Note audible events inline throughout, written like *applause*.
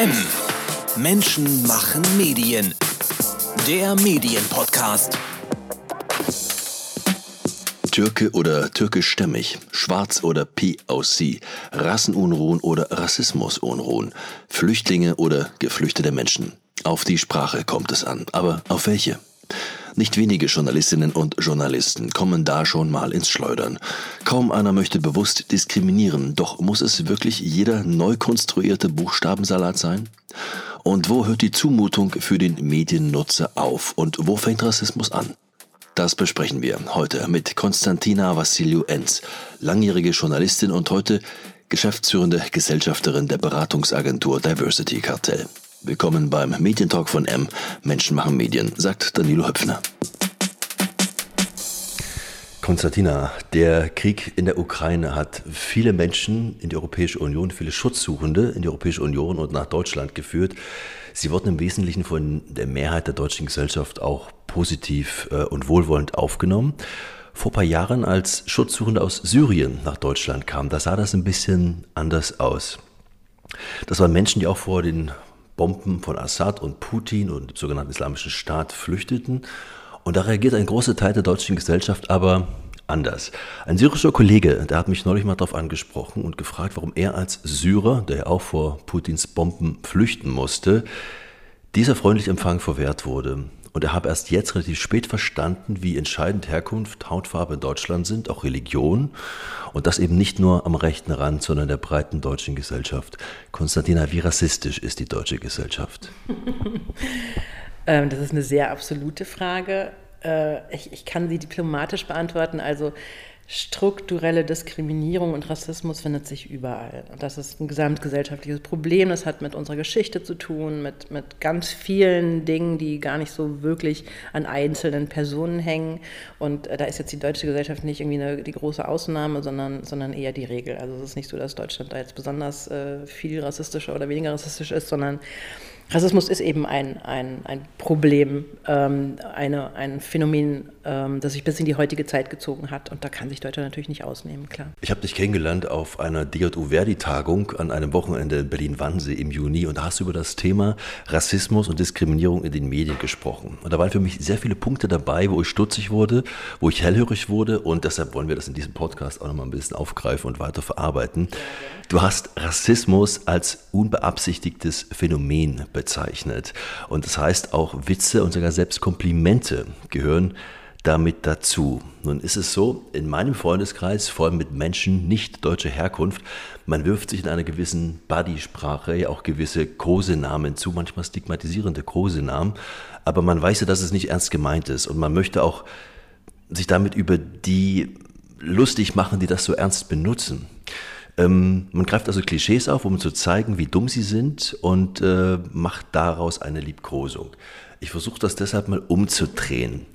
M. Menschen machen Medien. Der Medienpodcast. Türke oder türkischstämmig, schwarz oder POC, Rassenunruhen oder Rassismusunruhen, Flüchtlinge oder geflüchtete Menschen. Auf die Sprache kommt es an, aber auf welche? Nicht wenige Journalistinnen und Journalisten kommen da schon mal ins Schleudern. Kaum einer möchte bewusst diskriminieren, doch muss es wirklich jeder neu konstruierte Buchstabensalat sein? Und wo hört die Zumutung für den Mediennutzer auf und wo fängt Rassismus an? Das besprechen wir heute mit Konstantina Vassiliou-Enz, langjährige Journalistin und heute geschäftsführende Gesellschafterin der Beratungsagentur Diversity Cartel. Willkommen beim Medientalk von M. Menschen machen Medien, sagt Danilo Höpfner. Konstantina, der Krieg in der Ukraine hat viele Menschen in die Europäische Union, viele Schutzsuchende in die Europäische Union und nach Deutschland geführt. Sie wurden im Wesentlichen von der Mehrheit der deutschen Gesellschaft auch positiv äh, und wohlwollend aufgenommen. Vor ein paar Jahren, als Schutzsuchende aus Syrien nach Deutschland kamen, da sah das ein bisschen anders aus. Das waren Menschen, die auch vor den Bomben von Assad und Putin und dem sogenannten Islamischen Staat flüchteten. Und da reagiert ein großer Teil der deutschen Gesellschaft aber anders. Ein syrischer Kollege, der hat mich neulich mal darauf angesprochen und gefragt, warum er als Syrer, der ja auch vor Putins Bomben flüchten musste, dieser freundliche Empfang verwehrt wurde. Und er habe erst jetzt relativ spät verstanden, wie entscheidend Herkunft, Hautfarbe in Deutschland sind, auch Religion. Und das eben nicht nur am rechten Rand, sondern der breiten deutschen Gesellschaft. Konstantina, wie rassistisch ist die deutsche Gesellschaft? *laughs* Ähm, das ist eine sehr absolute Frage. Äh, ich kann sie diplomatisch beantworten. Also strukturelle Diskriminierung und Rassismus findet sich überall. Das ist ein gesamtgesellschaftliches Problem. Das hat mit unserer Geschichte zu tun, mit, mit ganz vielen Dingen, die gar nicht so wirklich an einzelnen Personen hängen. Und äh, da ist jetzt die deutsche Gesellschaft nicht irgendwie eine, die große Ausnahme, sondern, sondern eher die Regel. Also es ist nicht so, dass Deutschland da jetzt besonders äh, viel rassistischer oder weniger rassistisch ist, sondern Rassismus ist eben ein, ein, ein Problem, ähm, eine, ein Phänomen, ähm, das sich bis in die heutige Zeit gezogen hat. Und da kann sich Deutschland natürlich nicht ausnehmen, klar. Ich habe dich kennengelernt auf einer DJU Verdi-Tagung an einem Wochenende in Berlin-Wannsee im Juni und da hast du über das Thema Rassismus und Diskriminierung in den Medien gesprochen. Und da waren für mich sehr viele Punkte dabei, wo ich stutzig wurde, wo ich hellhörig wurde und deshalb wollen wir das in diesem Podcast auch nochmal ein bisschen aufgreifen und weiter verarbeiten. Du hast Rassismus als unbeabsichtigtes Phänomen bezeichnet. Und das heißt, auch Witze und sogar selbst Komplimente gehören damit dazu. Nun ist es so, in meinem Freundeskreis, vor allem mit Menschen nicht deutscher Herkunft, man wirft sich in einer gewissen Buddy-Sprache ja auch gewisse Kosenamen zu, manchmal stigmatisierende Kosenamen, aber man weiß ja, dass es nicht ernst gemeint ist und man möchte auch sich damit über die lustig machen, die das so ernst benutzen. Ähm, man greift also Klischees auf, um zu zeigen, wie dumm sie sind und äh, macht daraus eine Liebkosung. Ich versuche das deshalb mal umzudrehen.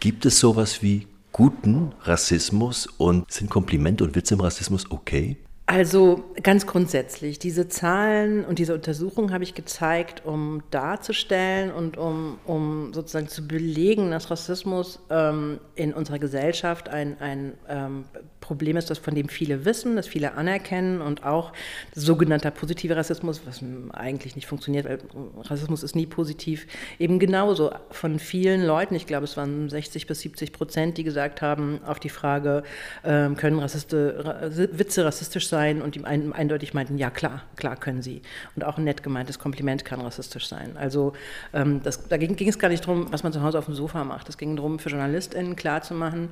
Gibt es sowas wie guten Rassismus und sind Komplimente und Witze im Rassismus okay? Also ganz grundsätzlich, diese Zahlen und diese Untersuchung habe ich gezeigt, um darzustellen und um, um sozusagen zu belegen, dass Rassismus ähm, in unserer Gesellschaft ein, ein ähm, Problem ist, das von dem viele wissen, das viele anerkennen und auch sogenannter positiver Rassismus, was eigentlich nicht funktioniert, weil Rassismus ist nie positiv, eben genauso von vielen Leuten, ich glaube es waren 60 bis 70 Prozent, die gesagt haben auf die Frage, äh, können Rassiste, Witze rassistisch sein und ihm ein, eindeutig meinten, ja klar, klar können sie. Und auch ein nett gemeintes Kompliment kann rassistisch sein. Also ähm, das, da ging, ging, es gar nicht darum, was man zu Hause auf dem Sofa macht. Es ging darum, für JournalistInnen klarzumachen,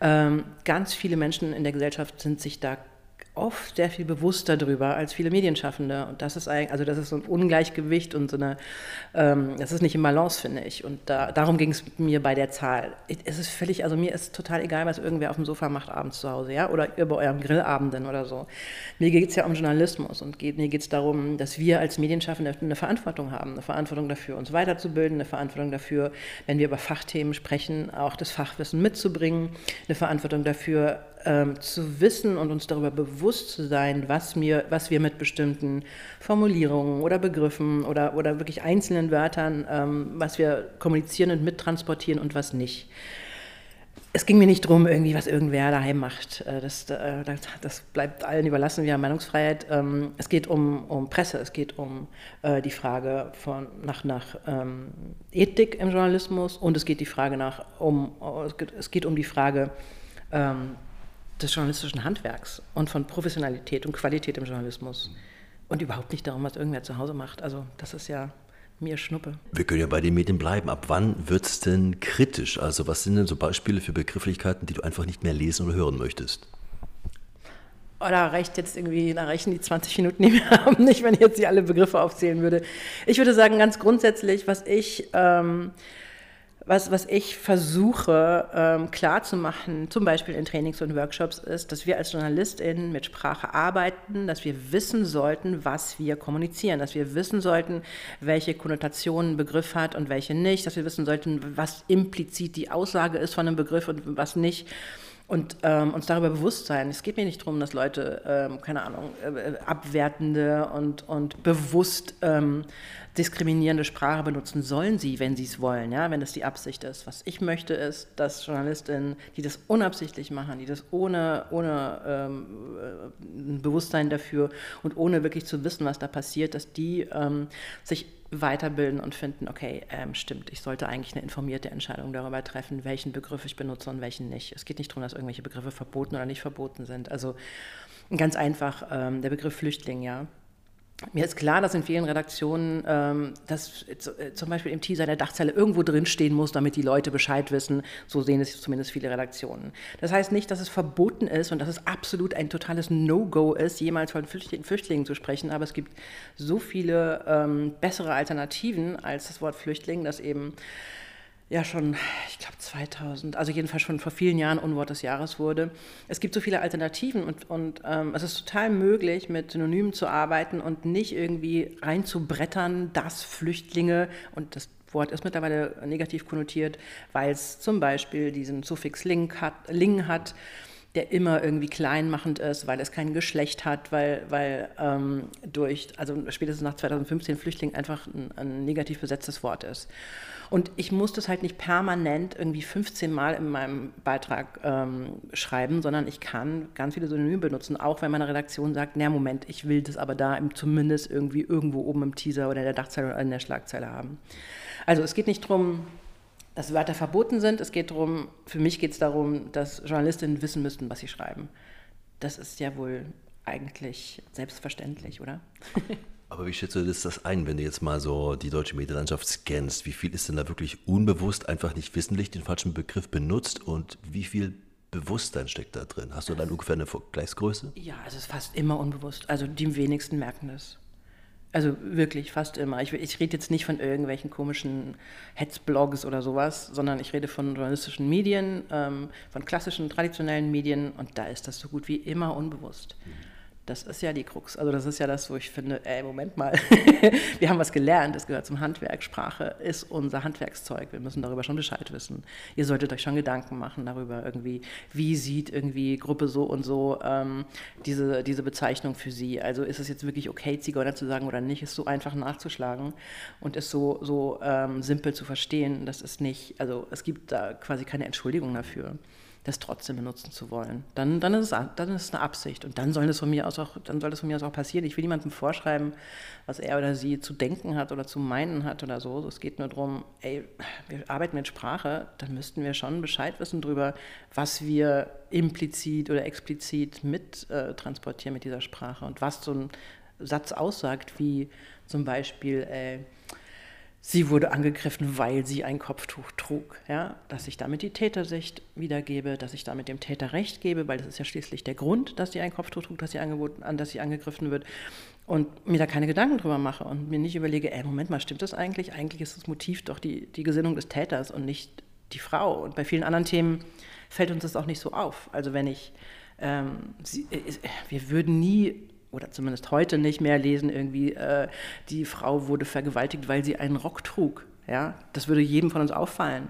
ähm, ganz viele Menschen in der Gesellschaft sind sich da oft sehr viel bewusster darüber als viele Medienschaffende. Und das ist eigentlich, also das ist so ein Ungleichgewicht und so eine, ähm, das ist nicht im Balance, finde ich. Und da, darum ging es mir bei der Zahl. Es ist völlig, also mir ist total egal, was irgendwer auf dem Sofa macht abends zu Hause, ja, oder über eurem Grillabenden oder so. Mir geht es ja um Journalismus und geht, mir geht es darum, dass wir als Medienschaffende eine Verantwortung haben, eine Verantwortung dafür, uns weiterzubilden, eine Verantwortung dafür, wenn wir über Fachthemen sprechen, auch das Fachwissen mitzubringen, eine Verantwortung dafür, ähm, zu wissen und uns darüber bewusst zu sein, was, mir, was wir mit bestimmten Formulierungen oder Begriffen oder, oder wirklich einzelnen Wörtern, ähm, was wir kommunizieren und mittransportieren und was nicht. es ging mir nicht darum, irgendwie, was irgendwer daheim macht. Äh, das, äh, das, das, bleibt allen überlassen, wir haben Meinungsfreiheit. Ähm, es geht um, um Presse, es geht um äh, die Frage von, nach, nach ähm, Ethik im Journalismus und es geht, die Frage nach, um, es geht um die Frage ähm, des journalistischen Handwerks und von Professionalität und Qualität im Journalismus. Und überhaupt nicht darum, was irgendwer zu Hause macht. Also das ist ja mir Schnuppe. Wir können ja bei den Medien bleiben. Ab wann wird es denn kritisch? Also was sind denn so Beispiele für Begrifflichkeiten, die du einfach nicht mehr lesen oder hören möchtest? Oh, da reicht jetzt irgendwie, da reichen die 20 Minuten, die wir *laughs* haben, nicht, wenn ich jetzt die alle Begriffe aufzählen würde. Ich würde sagen, ganz grundsätzlich, was ich ähm, was, was ich versuche ähm, klarzumachen, zum Beispiel in Trainings und Workshops, ist, dass wir als JournalistInnen mit Sprache arbeiten, dass wir wissen sollten, was wir kommunizieren, dass wir wissen sollten, welche Konnotationen ein Begriff hat und welche nicht, dass wir wissen sollten, was implizit die Aussage ist von einem Begriff und was nicht und ähm, uns darüber bewusst sein. Es geht mir nicht darum, dass Leute, ähm, keine Ahnung, äh, abwertende und, und bewusst ähm, diskriminierende Sprache benutzen sollen sie, wenn sie es wollen, ja, wenn das die Absicht ist. Was ich möchte, ist, dass Journalistinnen, die das unabsichtlich machen, die das ohne, ohne ähm, äh, Bewusstsein dafür und ohne wirklich zu wissen, was da passiert, dass die ähm, sich weiterbilden und finden, okay, ähm, stimmt, ich sollte eigentlich eine informierte Entscheidung darüber treffen, welchen Begriff ich benutze und welchen nicht. Es geht nicht darum, dass irgendwelche Begriffe verboten oder nicht verboten sind. Also ganz einfach ähm, der Begriff Flüchtling, ja. Mir ist klar, dass in vielen Redaktionen, ähm, dass äh, zum Beispiel im Teaser der Dachzeile irgendwo drin stehen muss, damit die Leute Bescheid wissen. So sehen es zumindest viele Redaktionen. Das heißt nicht, dass es verboten ist und dass es absolut ein totales No-Go ist, jemals von Flüchtlingen zu sprechen. Aber es gibt so viele ähm, bessere Alternativen als das Wort Flüchtling, dass eben ja schon, ich glaube 2000, also jedenfalls schon vor vielen Jahren Unwort des Jahres wurde. Es gibt so viele Alternativen und, und ähm, es ist total möglich, mit Synonymen zu arbeiten und nicht irgendwie reinzubrettern, dass Flüchtlinge und das Wort ist mittlerweile negativ konnotiert, weil es zum Beispiel diesen Suffix ling hat, ling hat der immer irgendwie kleinmachend ist, weil es kein Geschlecht hat, weil, weil ähm, durch, also spätestens nach 2015 Flüchtling einfach ein, ein negativ besetztes Wort ist. Und ich muss das halt nicht permanent irgendwie 15 Mal in meinem Beitrag ähm, schreiben, sondern ich kann ganz viele Synonyme benutzen, auch wenn meine Redaktion sagt, na Moment, ich will das aber da zumindest irgendwie irgendwo oben im Teaser oder in der Dachzeile oder in der Schlagzeile haben. Also es geht nicht darum, dass Wörter verboten sind. Es geht darum, für mich geht es darum, dass Journalistinnen wissen müssten, was sie schreiben. Das ist ja wohl eigentlich selbstverständlich, oder? *laughs* Aber wie schätzt du das, ein, wenn du jetzt mal so die deutsche Medienlandschaft scannst? Wie viel ist denn da wirklich unbewusst, einfach nicht wissentlich den falschen Begriff benutzt und wie viel Bewusstsein steckt da drin? Hast du dann ungefähr eine Vergleichsgröße? Ja, es ist fast immer unbewusst. Also die wenigsten merken das. Also wirklich fast immer. Ich, ich rede jetzt nicht von irgendwelchen komischen Hetzblogs oder sowas, sondern ich rede von journalistischen Medien, ähm, von klassischen, traditionellen Medien und da ist das so gut wie immer unbewusst. Mhm. Das ist ja die Krux. Also das ist ja das, wo ich finde, ey, Moment mal, *laughs* wir haben was gelernt, das gehört zum Handwerk. Sprache ist unser Handwerkszeug. Wir müssen darüber schon Bescheid wissen. Ihr solltet euch schon Gedanken machen darüber irgendwie, wie sieht irgendwie Gruppe so und so ähm, diese, diese Bezeichnung für sie. Also ist es jetzt wirklich okay, Zigeuner zu sagen oder nicht, ist so einfach nachzuschlagen und ist so, so ähm, simpel zu verstehen. Das ist nicht, also es gibt da quasi keine Entschuldigung dafür das trotzdem benutzen zu wollen. Dann, dann, ist es, dann ist es eine Absicht und dann soll das von mir aus auch, dann soll das von mir aus auch passieren. Ich will niemandem vorschreiben, was er oder sie zu denken hat oder zu meinen hat oder so. Es geht nur darum, ey, wir arbeiten mit Sprache, dann müssten wir schon Bescheid wissen darüber, was wir implizit oder explizit mit äh, transportieren mit dieser Sprache und was so ein Satz aussagt, wie zum Beispiel, ey, sie wurde angegriffen, weil sie ein Kopftuch trug. Ja? Dass ich damit die Tätersicht wiedergebe, dass ich damit dem Täter recht gebe, weil das ist ja schließlich der Grund, dass sie ein Kopftuch trug, dass sie, an, dass sie angegriffen wird. Und mir da keine Gedanken drüber mache und mir nicht überlege, ey, Moment mal, stimmt das eigentlich? Eigentlich ist das Motiv doch die, die Gesinnung des Täters und nicht die Frau. Und bei vielen anderen Themen fällt uns das auch nicht so auf. Also wenn ich, ähm, sie, äh, wir würden nie oder zumindest heute nicht mehr lesen, irgendwie, äh, die Frau wurde vergewaltigt, weil sie einen Rock trug. Ja? Das würde jedem von uns auffallen,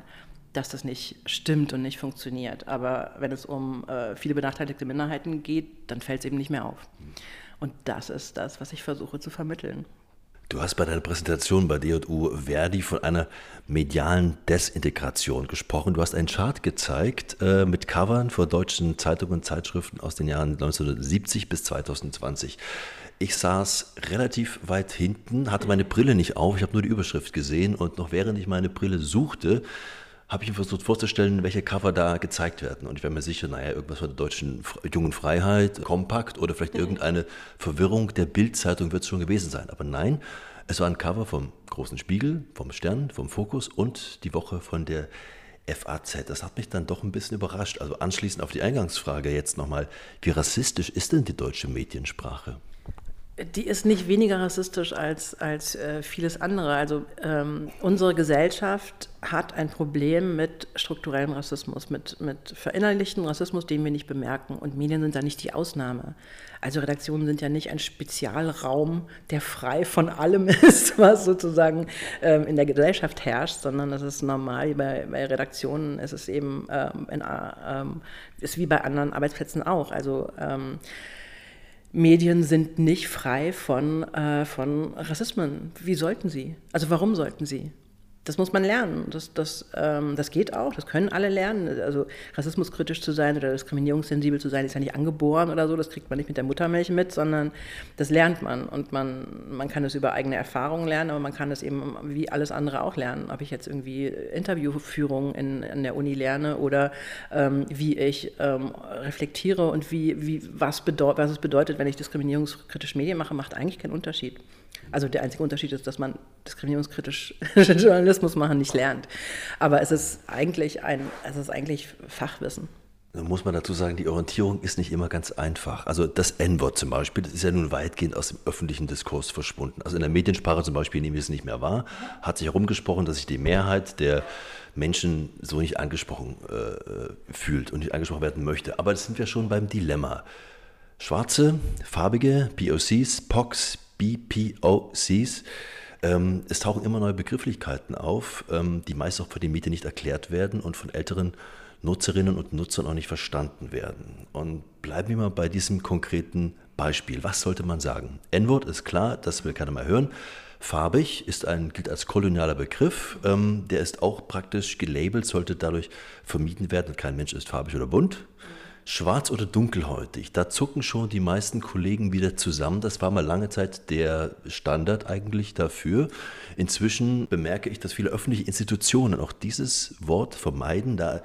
dass das nicht stimmt und nicht funktioniert. Aber wenn es um äh, viele benachteiligte Minderheiten geht, dann fällt es eben nicht mehr auf. Und das ist das, was ich versuche zu vermitteln. Du hast bei deiner Präsentation bei DJU Verdi von einer medialen Desintegration gesprochen. Du hast einen Chart gezeigt äh, mit Covern vor deutschen Zeitungen und Zeitschriften aus den Jahren 1970 bis 2020. Ich saß relativ weit hinten, hatte meine Brille nicht auf, ich habe nur die Überschrift gesehen und noch während ich meine Brille suchte, habe ich mir versucht vorzustellen, welche Cover da gezeigt werden. Und ich wäre mir sicher, naja, irgendwas von der deutschen jungen Freiheit, Kompakt oder vielleicht mhm. irgendeine Verwirrung der Bildzeitung wird es schon gewesen sein. Aber nein, es war ein Cover vom Großen Spiegel, vom Stern, vom Fokus und die Woche von der FAZ. Das hat mich dann doch ein bisschen überrascht. Also anschließend auf die Eingangsfrage jetzt nochmal, wie rassistisch ist denn die deutsche Mediensprache? Die ist nicht weniger rassistisch als, als äh, vieles andere. Also ähm, unsere Gesellschaft hat ein Problem mit strukturellem Rassismus, mit, mit verinnerlichten Rassismus, den wir nicht bemerken. Und Medien sind da nicht die Ausnahme. Also Redaktionen sind ja nicht ein Spezialraum, der frei von allem *laughs* ist, was sozusagen ähm, in der Gesellschaft herrscht, sondern das ist normal bei, bei Redaktionen. Es ist eben ähm, in, ähm, ist wie bei anderen Arbeitsplätzen auch. Also ähm, Medien sind nicht frei von, äh, von Rassismen. Wie sollten sie? Also warum sollten sie? Das muss man lernen. Das, das, ähm, das geht auch, das können alle lernen. Also rassismuskritisch zu sein oder diskriminierungssensibel zu sein, ist ja nicht angeboren oder so, das kriegt man nicht mit der Muttermilch mit, sondern das lernt man. Und man, man kann es über eigene Erfahrungen lernen, aber man kann es eben wie alles andere auch lernen. Ob ich jetzt irgendwie Interviewführung in, in der Uni lerne oder ähm, wie ich ähm, reflektiere und wie, wie, was, bedeut, was es bedeutet, wenn ich diskriminierungskritisch Medien mache, macht eigentlich keinen Unterschied. Also der einzige Unterschied ist, dass man diskriminierungskritisch *laughs* Journalismus machen nicht lernt. Aber es ist eigentlich ein, es ist eigentlich Fachwissen. Da muss man dazu sagen, die Orientierung ist nicht immer ganz einfach. Also das N-Wort zum Beispiel, das ist ja nun weitgehend aus dem öffentlichen Diskurs verschwunden. Also in der Mediensprache zum Beispiel nehmen wir es nicht mehr wahr. Hat sich herumgesprochen, dass sich die Mehrheit der Menschen so nicht angesprochen äh, fühlt und nicht angesprochen werden möchte. Aber das sind wir schon beim Dilemma. Schwarze, farbige, POCs, POCs, BPOCs. Ähm, es tauchen immer neue Begrifflichkeiten auf, ähm, die meist auch von den Medien nicht erklärt werden und von älteren Nutzerinnen und Nutzern auch nicht verstanden werden. Und bleiben wir mal bei diesem konkreten Beispiel. Was sollte man sagen? N-Wort ist klar, das will keiner mal hören. Farbig ist ein, gilt als kolonialer Begriff. Ähm, der ist auch praktisch gelabelt, sollte dadurch vermieden werden. Kein Mensch ist farbig oder bunt. Schwarz oder dunkelhäutig, da zucken schon die meisten Kollegen wieder zusammen. Das war mal lange Zeit der Standard eigentlich dafür. Inzwischen bemerke ich, dass viele öffentliche Institutionen auch dieses Wort vermeiden, da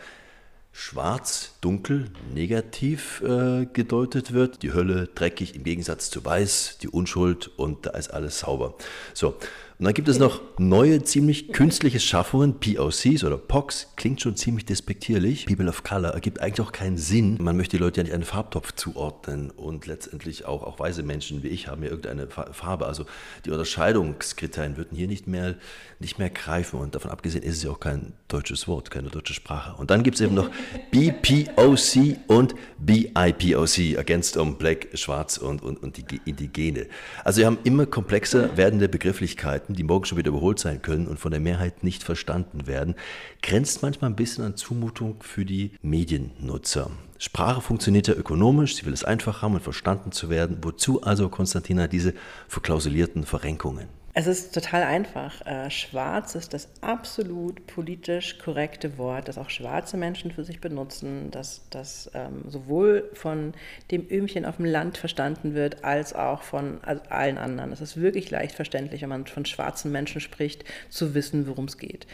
schwarz, dunkel, negativ äh, gedeutet wird. Die Hölle dreckig im Gegensatz zu weiß, die Unschuld und da ist alles sauber. So, und dann gibt es noch neue, ziemlich künstliche Schaffungen, POCs oder POCs, klingt schon ziemlich despektierlich. People of Color ergibt eigentlich auch keinen Sinn. Man möchte die Leute ja nicht einen Farbtopf zuordnen und letztendlich auch, auch weise Menschen wie ich haben ja irgendeine Farbe. Also die Unterscheidungskriterien würden hier nicht mehr, nicht mehr greifen und davon abgesehen ist es ja auch kein deutsches Wort, keine deutsche Sprache. Und dann gibt es eben noch *laughs* BPOC und BIPOC, ergänzt um Black, Schwarz und, und, und die Indigene. Also wir haben immer komplexer werdende Begrifflichkeiten Wahrheiten, die morgen schon wieder überholt sein können und von der Mehrheit nicht verstanden werden, grenzt manchmal ein bisschen an Zumutung für die Mediennutzer. Sprache funktioniert ja ökonomisch, sie will es einfach haben und verstanden zu werden. Wozu also, Konstantina, diese verklausulierten Verrenkungen? Es ist total einfach. Äh, schwarz ist das absolut politisch korrekte Wort, das auch schwarze Menschen für sich benutzen, das, das ähm, sowohl von dem Öhmchen auf dem Land verstanden wird, als auch von also allen anderen. Es ist wirklich leicht verständlich, wenn man von schwarzen Menschen spricht, zu wissen, worum es geht.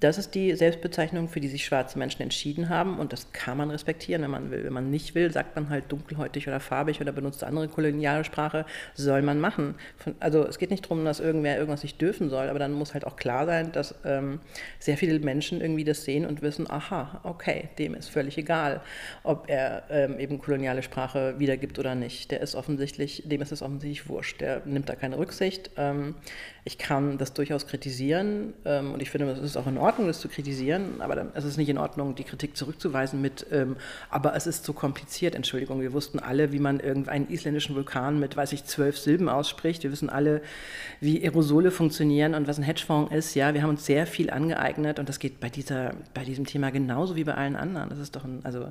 Das ist die Selbstbezeichnung, für die sich schwarze Menschen entschieden haben und das kann man respektieren, wenn man will. Wenn man nicht will, sagt man halt dunkelhäutig oder farbig oder benutzt andere koloniale Sprache, soll man machen. also es geht nicht darum, dass irgendwer irgendwas nicht dürfen soll, aber dann muss halt auch klar sein, dass ähm, sehr viele Menschen irgendwie das sehen und wissen, aha, okay, dem ist völlig egal, ob er ähm, eben koloniale Sprache wiedergibt oder nicht. Der ist offensichtlich, dem ist es offensichtlich wurscht. Der nimmt da keine Rücksicht. Ähm, ich kann das durchaus kritisieren ähm, und ich finde, es ist auch in Ordnung, das zu kritisieren, aber dann ist es nicht in Ordnung, die Kritik zurückzuweisen mit, ähm, aber es ist zu kompliziert, Entschuldigung. Wir wussten alle, wie man irgendeinen isländischen Vulkan mit, weiß ich, zwölf Silben ausspricht. Wir wissen alle, wie Aerosole funktionieren und was ein Hedgefonds ist. Ja, wir haben uns sehr viel angeeignet und das geht bei, dieser, bei diesem Thema genauso wie bei allen anderen. Das ist doch ein, also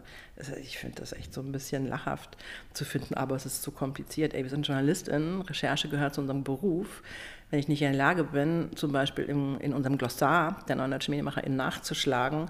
ich finde das echt so ein bisschen lachhaft zu finden, aber es ist zu kompliziert. Ey, wir sind JournalistInnen, Recherche gehört zu unserem Beruf wenn ich nicht in der Lage bin, zum Beispiel in, in unserem Glossar der neuen deutschen MedienmacherInnen nachzuschlagen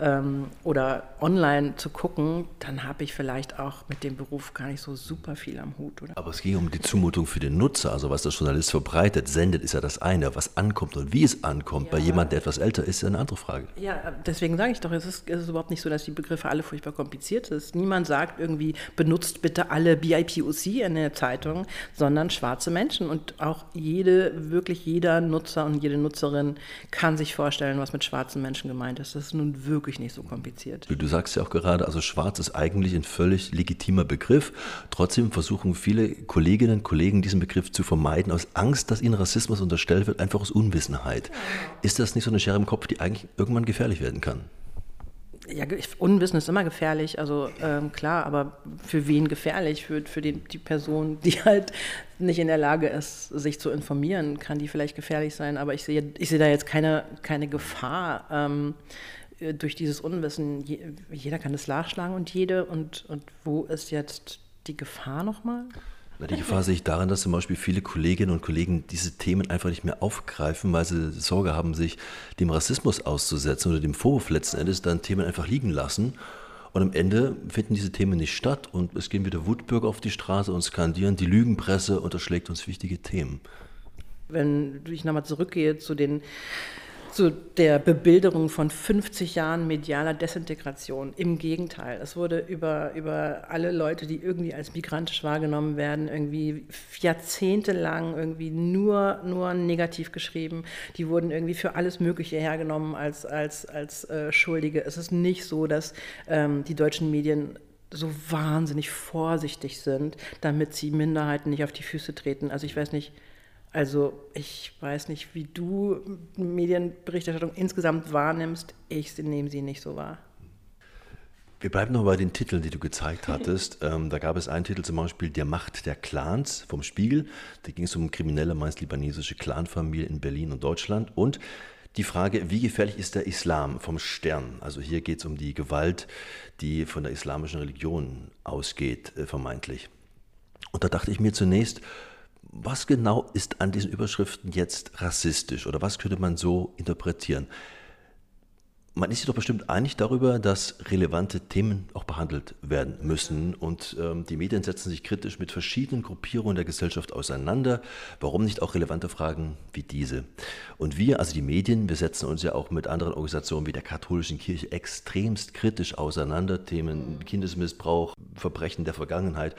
ähm, oder online zu gucken, dann habe ich vielleicht auch mit dem Beruf gar nicht so super viel am Hut. Oder? Aber es ging um die Zumutung für den Nutzer, also was der Journalist verbreitet, sendet, ist ja das eine. Was ankommt und wie es ankommt ja. bei jemandem, der etwas älter ist, ist eine andere Frage. Ja, deswegen sage ich doch, es ist, es ist überhaupt nicht so, dass die Begriffe alle furchtbar kompliziert sind. Niemand sagt irgendwie, benutzt bitte alle BIPOC in der Zeitung, sondern schwarze Menschen und auch jede wirklich jeder Nutzer und jede Nutzerin kann sich vorstellen, was mit schwarzen Menschen gemeint ist. Das ist nun wirklich nicht so kompliziert. Du sagst ja auch gerade, also schwarz ist eigentlich ein völlig legitimer Begriff. Trotzdem versuchen viele Kolleginnen und Kollegen diesen Begriff zu vermeiden, aus Angst, dass ihnen Rassismus unterstellt wird, einfach aus Unwissenheit. Ist das nicht so eine Schere im Kopf, die eigentlich irgendwann gefährlich werden kann? Ja, Unwissen ist immer gefährlich, also ähm, klar, aber für wen gefährlich? Für, für die, die Person, die *laughs* halt nicht in der Lage ist, sich zu informieren, kann die vielleicht gefährlich sein, aber ich sehe, ich sehe da jetzt keine, keine Gefahr ähm, äh, durch dieses Unwissen. Je, jeder kann es nachschlagen und jede, und, und wo ist jetzt die Gefahr nochmal? Na, die Gefahr sehe ich darin, dass zum Beispiel viele Kolleginnen und Kollegen diese Themen einfach nicht mehr aufgreifen, weil sie Sorge haben, sich dem Rassismus auszusetzen oder dem Vorwurf letzten Endes dann Themen einfach liegen lassen. Und am Ende finden diese Themen nicht statt und es gehen wieder Wutbürger auf die Straße und skandieren, die Lügenpresse unterschlägt uns wichtige Themen. Wenn ich nochmal zurückgehe zu den zu der Bebilderung von 50 Jahren medialer Desintegration. Im Gegenteil, es wurde über, über alle Leute, die irgendwie als migrantisch wahrgenommen werden, irgendwie jahrzehntelang irgendwie nur, nur negativ geschrieben. Die wurden irgendwie für alles Mögliche hergenommen als, als, als äh, Schuldige. Es ist nicht so, dass ähm, die deutschen Medien so wahnsinnig vorsichtig sind, damit sie Minderheiten nicht auf die Füße treten. Also ich weiß nicht, also ich weiß nicht, wie du Medienberichterstattung insgesamt wahrnimmst. Ich nehme sie nicht so wahr. Wir bleiben noch bei den Titeln, die du gezeigt hattest. *laughs* Ähm, da gab es einen Titel zum Beispiel Der Macht der Clans vom Spiegel. Da ging es um kriminelle, meist libanesische Clanfamilie in Berlin und Deutschland. Und die Frage, wie gefährlich ist der Islam vom Stern? Also hier geht es um die Gewalt, die von der islamischen Religion ausgeht, äh, vermeintlich. Und da dachte ich mir zunächst, was genau ist an diesen Überschriften jetzt rassistisch oder was könnte man so interpretieren? Man ist sich doch bestimmt einig darüber, dass relevante Themen auch behandelt werden müssen. Und ähm, die Medien setzen sich kritisch mit verschiedenen Gruppierungen der Gesellschaft auseinander. Warum nicht auch relevante Fragen wie diese? Und wir, also die Medien, wir setzen uns ja auch mit anderen Organisationen wie der katholischen Kirche extremst kritisch auseinander. Themen Kindesmissbrauch, Verbrechen der Vergangenheit.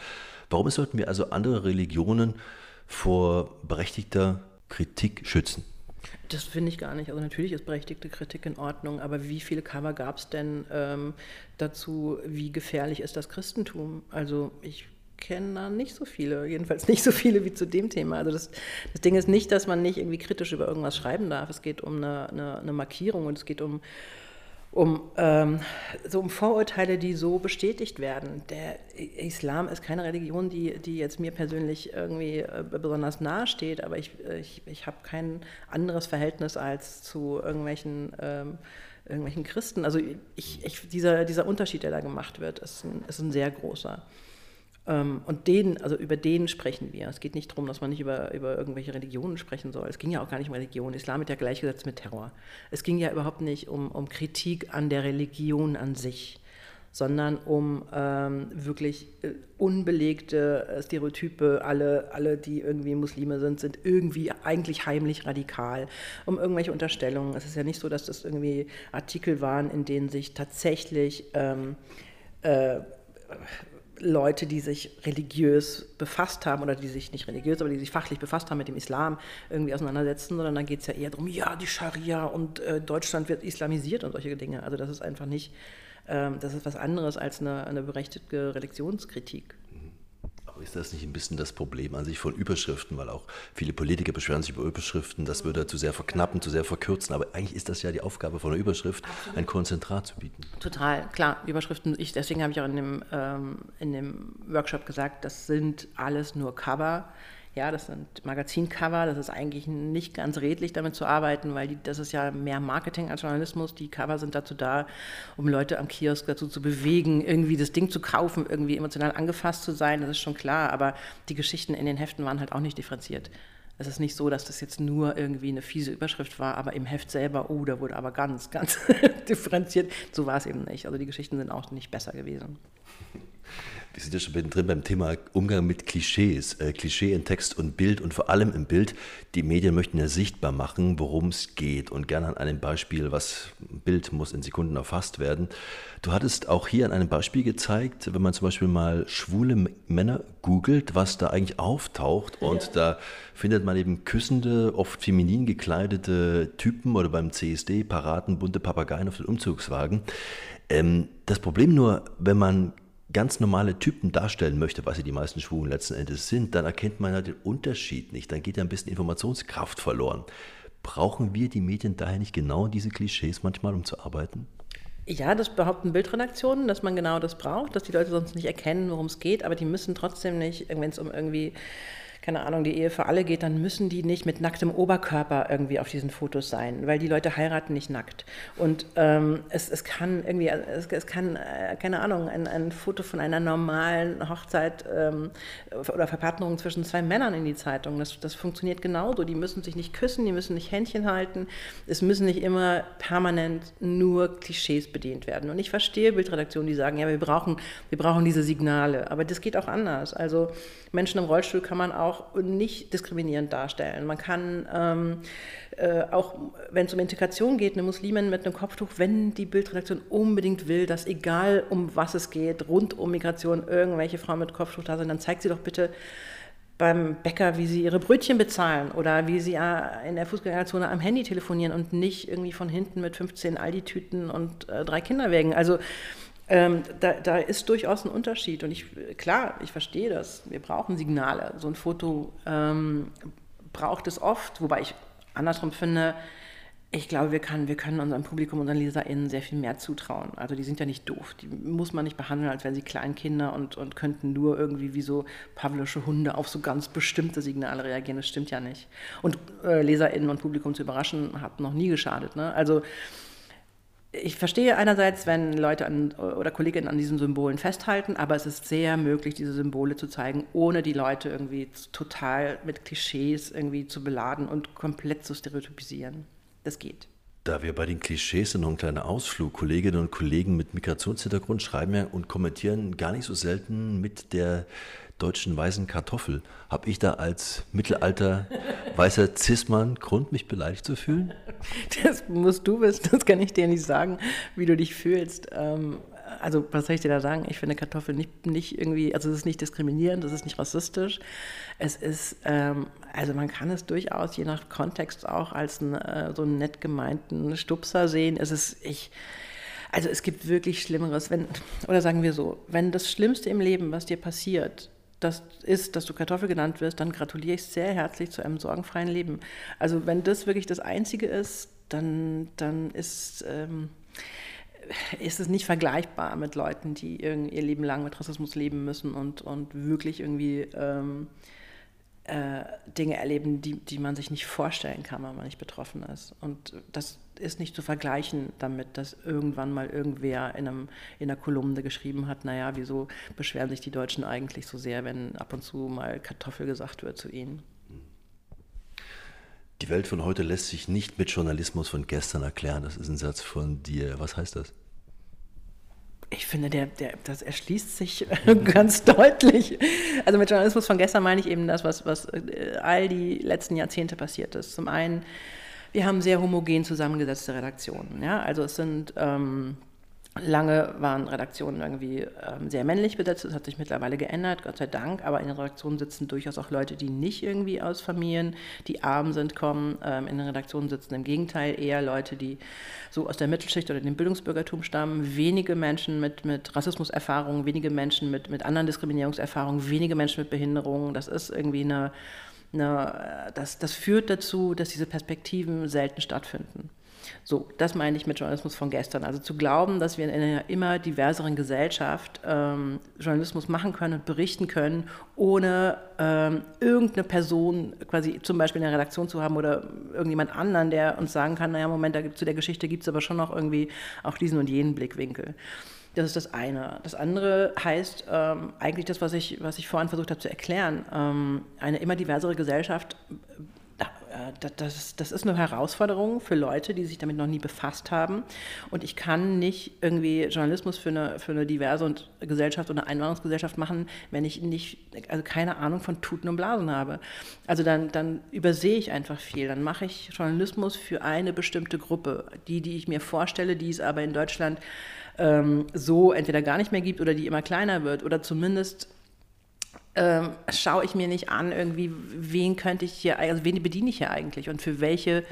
Warum sollten wir also andere Religionen vor berechtigter Kritik schützen? Das finde ich gar nicht. Also natürlich ist berechtigte Kritik in Ordnung, aber wie viele Cover gab es denn ähm, dazu, wie gefährlich ist das Christentum? Also ich kenne da nicht so viele, jedenfalls nicht so viele wie zu dem Thema. Also das, das Ding ist nicht, dass man nicht irgendwie kritisch über irgendwas schreiben darf. Es geht um eine, eine, eine Markierung und es geht um um, ähm, so um Vorurteile, die so bestätigt werden. Der Islam ist keine Religion, die, die jetzt mir persönlich irgendwie äh, besonders nahe steht, aber ich, ich, ich habe kein anderes Verhältnis als zu irgendwelchen, ähm, irgendwelchen Christen. Also ich, ich, dieser, dieser Unterschied, der da gemacht wird, ist ein, ist ein sehr großer. Ähm, und den, also über den sprechen wir. Es geht nicht darum, dass man nicht über, über irgendwelche Religionen sprechen soll. Es ging ja auch gar nicht um Religion. Islam wird ja gleichgesetzt mit Terror. Es ging ja überhaupt nicht um, um Kritik an der Religion an sich, sondern um ähm, wirklich äh, unbelegte äh, Stereotype. Alle, alle, die irgendwie Muslime sind, sind irgendwie eigentlich heimlich radikal. Um irgendwelche Unterstellungen. Es ist ja nicht so, dass das irgendwie Artikel waren, in denen sich tatsächlich ähm, äh, Leute, die sich religiös befasst haben oder die sich nicht religiös, aber die sich fachlich befasst haben mit dem Islam, irgendwie auseinandersetzen, sondern da geht es ja eher darum, ja, die Scharia und äh, Deutschland wird islamisiert und solche Dinge. Also das ist einfach nicht, ähm, das ist was anderes als eine, eine berechtigte Religionskritik ist das nicht ein bisschen das Problem an sich von Überschriften, weil auch viele Politiker beschweren sich über Überschriften, das würde zu sehr verknappen, zu sehr verkürzen, aber eigentlich ist das ja die Aufgabe von einer Überschrift, ein Konzentrat zu bieten. Total, klar, Überschriften, ich, deswegen habe ich auch in dem, ähm, in dem Workshop gesagt, das sind alles nur Cover ja, das sind Magazincover, das ist eigentlich nicht ganz redlich damit zu arbeiten, weil die, das ist ja mehr Marketing als Journalismus. Die Cover sind dazu da, um Leute am Kiosk dazu zu bewegen, irgendwie das Ding zu kaufen, irgendwie emotional angefasst zu sein, das ist schon klar, aber die Geschichten in den Heften waren halt auch nicht differenziert. Es ist nicht so, dass das jetzt nur irgendwie eine fiese Überschrift war, aber im Heft selber, oh, da wurde aber ganz, *laughs* ganz differenziert. So war es eben nicht. Also die Geschichten sind auch nicht besser gewesen. Wir sind ja schon drin beim Thema Umgang mit Klischees. Äh, Klischee in Text und Bild und vor allem im Bild. Die Medien möchten ja sichtbar machen, worum es geht. Und gerne an einem Beispiel, was Bild muss in Sekunden erfasst werden. Du hattest auch hier an einem Beispiel gezeigt, wenn man zum Beispiel mal schwule Männer googelt, was da eigentlich auftaucht. Und ja. da findet man eben küssende, oft feminin gekleidete Typen oder beim CSD Paraden bunte Papageien auf den Umzugswagen. Ähm, das Problem nur, wenn man ganz normale Typen darstellen möchte, was sie die meisten Schwulen letzten Endes sind, dann erkennt man ja den Unterschied nicht. Dann geht ja ein bisschen Informationskraft verloren. Brauchen wir die Medien daher nicht genau diese Klischees manchmal, um zu arbeiten? Ja, das behaupten Bildredaktionen, dass man genau das braucht, dass die Leute sonst nicht erkennen, worum es geht, aber die müssen trotzdem nicht, wenn es um irgendwie keine Ahnung, die Ehe für alle geht, dann müssen die nicht mit nacktem Oberkörper irgendwie auf diesen Fotos sein, weil die Leute heiraten nicht nackt. Und ähm, es, es kann irgendwie, es, es kann, äh, keine Ahnung, ein, ein Foto von einer normalen Hochzeit ähm, oder Verpartnerung zwischen zwei Männern in die Zeitung, das, das funktioniert genauso. Die müssen sich nicht küssen, die müssen nicht Händchen halten, es müssen nicht immer permanent nur Klischees bedient werden. Und ich verstehe Bildredaktionen, die sagen, ja, wir brauchen, wir brauchen diese Signale, aber das geht auch anders. Also Menschen im Rollstuhl kann man auch nicht diskriminierend darstellen. Man kann ähm, äh, auch, wenn es um Integration geht, eine Muslimin mit einem Kopftuch, wenn die Bildredaktion unbedingt will, dass egal um was es geht, rund um Migration irgendwelche Frauen mit Kopftuch da sind, dann zeigt sie doch bitte beim Bäcker, wie sie ihre Brötchen bezahlen oder wie sie äh, in der Fußgängerzone am Handy telefonieren und nicht irgendwie von hinten mit 15 Aldi-Tüten und äh, drei Kinderwägen. Also ähm, da, da, ist durchaus ein Unterschied. Und ich, klar, ich verstehe das. Wir brauchen Signale. So ein Foto ähm, braucht es oft, wobei ich andersrum finde, ich glaube, wir, kann, wir können unserem Publikum, unseren LeserInnen sehr viel mehr zutrauen. Also die sind ja nicht doof. Die muss man nicht behandeln, als wären sie Kleinkinder und, und könnten nur irgendwie wie so pavlische Hunde auf so ganz bestimmte Signale reagieren. Das stimmt ja nicht. Und äh, LeserInnen und Publikum zu überraschen, hat noch nie geschadet. Ne? Also ich verstehe einerseits, wenn Leute an, oder Kolleginnen an diesen Symbolen festhalten, aber es ist sehr möglich, diese Symbole zu zeigen, ohne die Leute irgendwie total mit Klischees irgendwie zu beladen und komplett zu stereotypisieren. Das geht. Da wir bei den Klischees sind, noch ein kleiner Ausflug. Kolleginnen und Kollegen mit Migrationshintergrund schreiben ja und kommentieren gar nicht so selten mit der deutschen weißen Kartoffel. Habe ich da als Mittelalter weißer Zismann Grund, mich beleidigt zu fühlen? Das musst du wissen, das kann ich dir nicht sagen, wie du dich fühlst. Ähm, also was soll ich dir da sagen? Ich finde Kartoffel nicht, nicht irgendwie, also es ist nicht diskriminierend, es ist nicht rassistisch. Es ist, ähm, also man kann es durchaus je nach Kontext auch als ein, äh, so einen nett gemeinten Stupser sehen. Es ist, ich, also es gibt wirklich Schlimmeres, wenn, oder sagen wir so, wenn das Schlimmste im Leben, was dir passiert, das ist, dass du Kartoffel genannt wirst, dann gratuliere ich sehr herzlich zu einem sorgenfreien Leben. Also wenn das wirklich das Einzige ist, dann, dann ist, ähm, ist es nicht vergleichbar mit Leuten, die ihr Leben lang mit Rassismus leben müssen und, und wirklich irgendwie ähm, äh, Dinge erleben, die, die man sich nicht vorstellen kann, wenn man nicht betroffen ist. Und das ist nicht zu vergleichen damit, dass irgendwann mal irgendwer in, einem, in einer Kolumne geschrieben hat, naja, wieso beschweren sich die Deutschen eigentlich so sehr, wenn ab und zu mal Kartoffel gesagt wird zu ihnen. Die Welt von heute lässt sich nicht mit Journalismus von gestern erklären. Das ist ein Satz von dir. Was heißt das? Ich finde, der, der, das erschließt sich *laughs* ganz deutlich. Also mit Journalismus von gestern meine ich eben das, was, was äh, all die letzten Jahrzehnte passiert ist. Zum einen, wir haben sehr homogen zusammengesetzte Redaktionen. Ja? Also es sind ähm, Lange waren Redaktionen irgendwie ähm, sehr männlich besetzt, das hat sich mittlerweile geändert, Gott sei Dank, aber in den Redaktionen sitzen durchaus auch Leute, die nicht irgendwie aus Familien, die arm sind, kommen. Ähm, in den Redaktionen sitzen im Gegenteil eher Leute, die so aus der Mittelschicht oder dem Bildungsbürgertum stammen, wenige Menschen mit, mit Rassismuserfahrungen, wenige Menschen mit, mit anderen Diskriminierungserfahrungen, wenige Menschen mit Behinderungen. Das ist irgendwie eine, eine das, das führt dazu, dass diese Perspektiven selten stattfinden. So, das meine ich mit Journalismus von gestern. Also zu glauben, dass wir in einer immer diverseren Gesellschaft ähm, Journalismus machen können und berichten können, ohne ähm, irgendeine Person quasi zum Beispiel in der Redaktion zu haben oder irgendjemand anderen, der uns sagen kann, naja, Moment, da, zu der Geschichte gibt es aber schon noch irgendwie auch diesen und jenen Blickwinkel. Das ist das eine. Das andere heißt ähm, eigentlich das, was ich, was ich vorhin versucht habe zu erklären. Ähm, eine immer diversere Gesellschaft äh, das, das ist eine Herausforderung für Leute, die sich damit noch nie befasst haben. Und ich kann nicht irgendwie Journalismus für eine, für eine diverse Gesellschaft oder Einwanderungsgesellschaft machen, wenn ich nicht, also keine Ahnung von Tuten und Blasen habe. Also dann, dann übersehe ich einfach viel. Dann mache ich Journalismus für eine bestimmte Gruppe. Die, die ich mir vorstelle, die es aber in Deutschland ähm, so entweder gar nicht mehr gibt oder die immer kleiner wird oder zumindest ähm, schaue ich mir nicht an, irgendwie, wen könnte ich hier, also wen bediene ich hier eigentlich und für welche,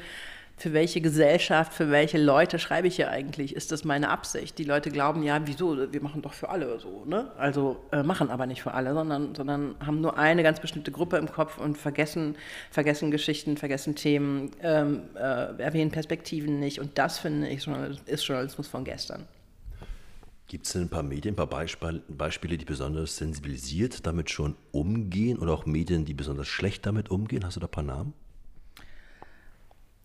für welche Gesellschaft, für welche Leute schreibe ich hier eigentlich? Ist das meine Absicht? Die Leute glauben, ja, wieso, wir machen doch für alle so, ne? Also äh, machen aber nicht für alle, sondern, sondern haben nur eine ganz bestimmte Gruppe im Kopf und vergessen, vergessen Geschichten, vergessen Themen, ähm, äh, erwähnen Perspektiven nicht. Und das, finde ich, ist Journalismus von gestern. Gibt es denn ein paar Medien, ein paar Beispiele, Beispiele, die besonders sensibilisiert damit schon umgehen oder auch Medien, die besonders schlecht damit umgehen? Hast du da ein paar Namen?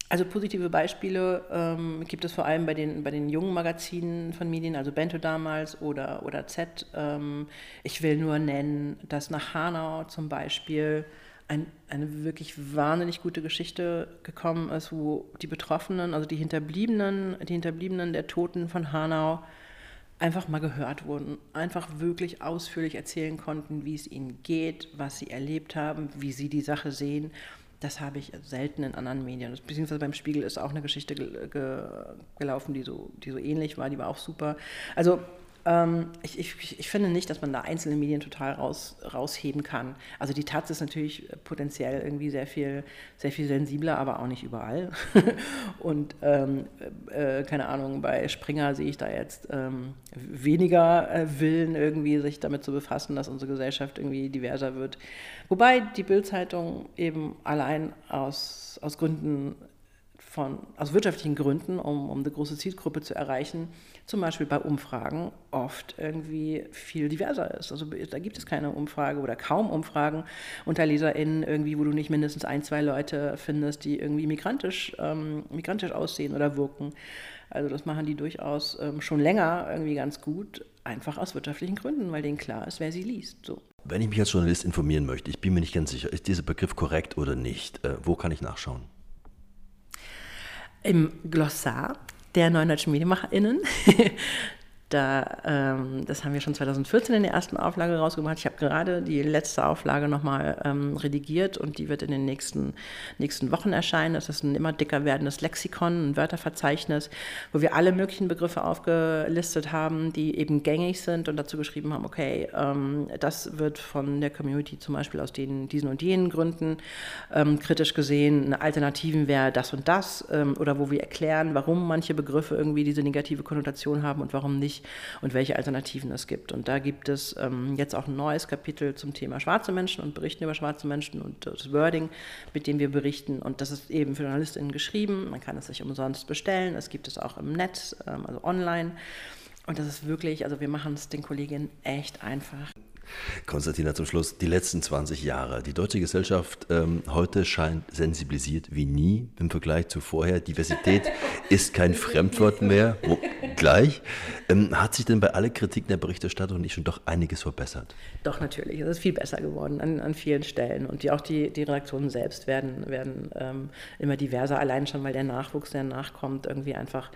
Also positive Beispiele ähm, gibt es vor allem bei den, bei den jungen Magazinen von Medien, also Bento damals oder, oder Z. Ähm, ich will nur nennen, dass nach Hanau zum Beispiel ein, eine wirklich wahnsinnig gute Geschichte gekommen ist, wo die Betroffenen, also die Hinterbliebenen, die Hinterbliebenen der Toten von Hanau, einfach mal gehört wurden, einfach wirklich ausführlich erzählen konnten, wie es ihnen geht, was sie erlebt haben, wie sie die Sache sehen. Das habe ich selten in anderen Medien. Beziehungsweise beim Spiegel ist auch eine Geschichte gelaufen, die so, die so ähnlich war, die war auch super. Also ähm, ich, ich, ich, finde nicht, dass man da einzelne Medien total raus, rausheben kann. Also die Taz ist natürlich potenziell irgendwie sehr viel, sehr viel sensibler, aber auch nicht überall. *laughs* Und ähm, äh, keine Ahnung, bei Springer sehe ich da jetzt ähm, weniger äh, Willen, irgendwie sich damit zu befassen, dass unsere Gesellschaft irgendwie diverser wird. Wobei die Bildzeitung eben allein aus, aus Gründen von, aus wirtschaftlichen Gründen, um, um eine große Zielgruppe zu erreichen, zum Beispiel bei Umfragen oft irgendwie viel diverser ist. Also da gibt es keine Umfrage oder kaum Umfragen unter LeserInnen irgendwie, wo du nicht mindestens ein, zwei Leute findest, die irgendwie migrantisch, ähm, migrantisch aussehen oder wirken. Also das machen die durchaus ähm, schon länger irgendwie ganz gut, einfach aus wirtschaftlichen Gründen, weil denen klar ist, wer sie liest. So. Wenn ich mich als Journalist informieren möchte, ich bin mir nicht ganz sicher, ist dieser Begriff korrekt oder nicht? Äh, wo kann ich nachschauen? Im Glossar der neuen deutschen MedienmacherInnen *laughs* Da, ähm, das haben wir schon 2014 in der ersten Auflage rausgebracht. Ich habe gerade die letzte Auflage nochmal ähm, redigiert und die wird in den nächsten, nächsten Wochen erscheinen. Das ist ein immer dicker werdendes Lexikon, ein Wörterverzeichnis, wo wir alle möglichen Begriffe aufgelistet haben, die eben gängig sind und dazu geschrieben haben, okay, ähm, das wird von der Community zum Beispiel aus den, diesen und jenen Gründen ähm, kritisch gesehen. Eine Alternativen wäre das und das ähm, oder wo wir erklären, warum manche Begriffe irgendwie diese negative Konnotation haben und warum nicht und welche Alternativen es gibt. Und da gibt es ähm, jetzt auch ein neues Kapitel zum Thema schwarze Menschen und Berichten über schwarze Menschen und das Wording, mit dem wir berichten. Und das ist eben für JournalistInnen geschrieben. Man kann es sich umsonst bestellen. Es gibt es auch im Netz, ähm, also online. Und das ist wirklich, also wir machen es den Kolleginnen echt einfach. Konstantina, zum Schluss, die letzten 20 Jahre. Die deutsche Gesellschaft ähm, heute scheint sensibilisiert wie nie im Vergleich zu vorher. Diversität *laughs* ist kein Fremdwort mehr. Wo, gleich. Ähm, hat sich denn bei aller Kritik der Berichterstattung nicht schon doch einiges verbessert? Doch, natürlich. Es ist viel besser geworden an, an vielen Stellen. Und die, auch die, die Redaktionen selbst werden, werden ähm, immer diverser, allein schon, weil der Nachwuchs, der nachkommt, irgendwie einfach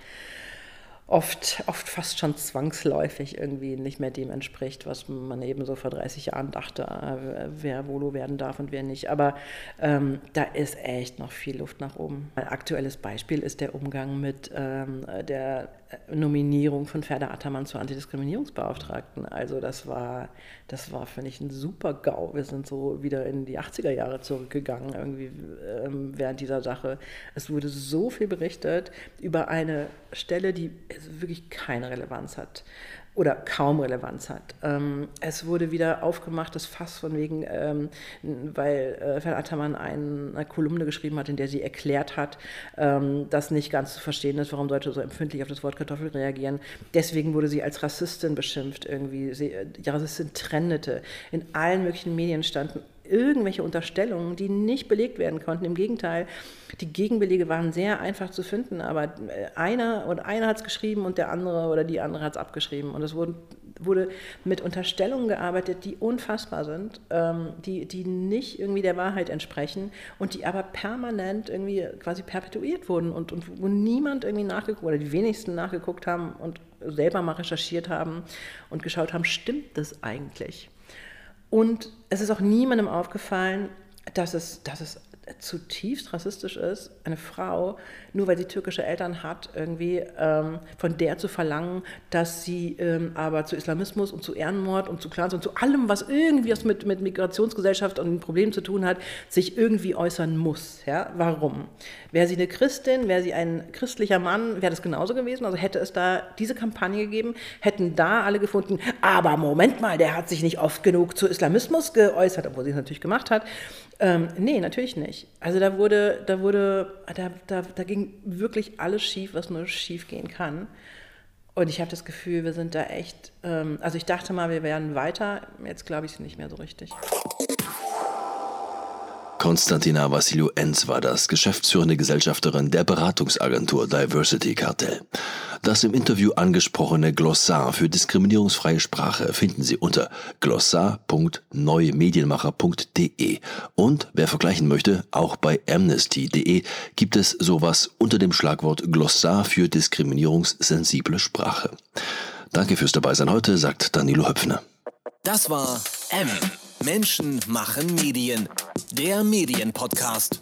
oft, oft fast schon zwangsläufig irgendwie nicht mehr dem entspricht, was man eben so vor 30 Jahren dachte, äh, wer Volo werden darf und wer nicht. Aber ähm, da ist echt noch viel Luft nach oben. Ein aktuelles Beispiel ist der Umgang mit ähm, der Nominierung von Ferda Attermann zur Antidiskriminierungsbeauftragten. Also das war, das war, finde ich, ein super GAU. Wir sind so wieder in die 80er Jahre zurückgegangen, irgendwie ähm, während dieser Sache. Es wurde so viel berichtet über eine Stelle, die wirklich keine Relevanz hat oder kaum Relevanz hat. Ähm, es wurde wieder aufgemacht, das Fass von wegen, ähm, weil äh, Ferl Attermann eine Kolumne geschrieben hat, in der sie erklärt hat, ähm, dass nicht ganz zu verstehen ist, warum Leute so empfindlich auf das Wort Kartoffel reagieren. Deswegen wurde sie als Rassistin beschimpft irgendwie. Sie, die Rassistin trendete. In allen möglichen Medien standen irgendwelche Unterstellungen, die nicht belegt werden konnten. Im Gegenteil, die Gegenbelege waren sehr einfach zu finden, aber äh, einer oder einer hat es geschrieben und der andere oder die andere hat es abgeschrieben. Und es wurde, wurde mit Unterstellungen gearbeitet, die unfassbar sind, ähm, die, die nicht irgendwie der Wahrheit entsprechen und die aber permanent irgendwie quasi perpetuiert wurden und, und wo niemand irgendwie nachgeguckt oder die wenigsten nachgeguckt haben und selber mal recherchiert haben und geschaut haben, stimmt das eigentlich? Und es ist auch niemandem aufgefallen, dass es, dass es zutiefst rassistisch ist, eine Frau, nur weil sie türkische Eltern hat, irgendwie ähm, von der zu verlangen, dass sie ähm, aber zu Islamismus und zu Ehrenmord und zu Clans und zu allem, was irgendwie was mit, mit Migrationsgesellschaft und Problemen zu tun hat, sich irgendwie äußern muss. Ja? Warum? Wäre sie eine Christin, wäre sie ein christlicher Mann, wäre das genauso gewesen. Also hätte es da diese Kampagne gegeben, hätten da alle gefunden, aber Moment mal, der hat sich nicht oft genug zu Islamismus geäußert, obwohl sie es natürlich gemacht hat. Ähm, nee, natürlich nicht. Also da wurde, da wurde, da, da, da ging wirklich alles schief, was nur schief gehen kann. Und ich habe das Gefühl, wir sind da echt, ähm, also ich dachte mal, wir werden weiter, jetzt glaube ich es nicht mehr so richtig. Konstantina Vassiliou Enz war das geschäftsführende Gesellschafterin der Beratungsagentur Diversity Cartel. Das im Interview angesprochene Glossar für diskriminierungsfreie Sprache finden Sie unter glossar.neumedienmacher.de. Und wer vergleichen möchte, auch bei amnesty.de gibt es sowas unter dem Schlagwort Glossar für diskriminierungssensible Sprache. Danke fürs Dabeisein heute, sagt Danilo Höpfner. Das war M. Menschen machen Medien. Der Medienpodcast.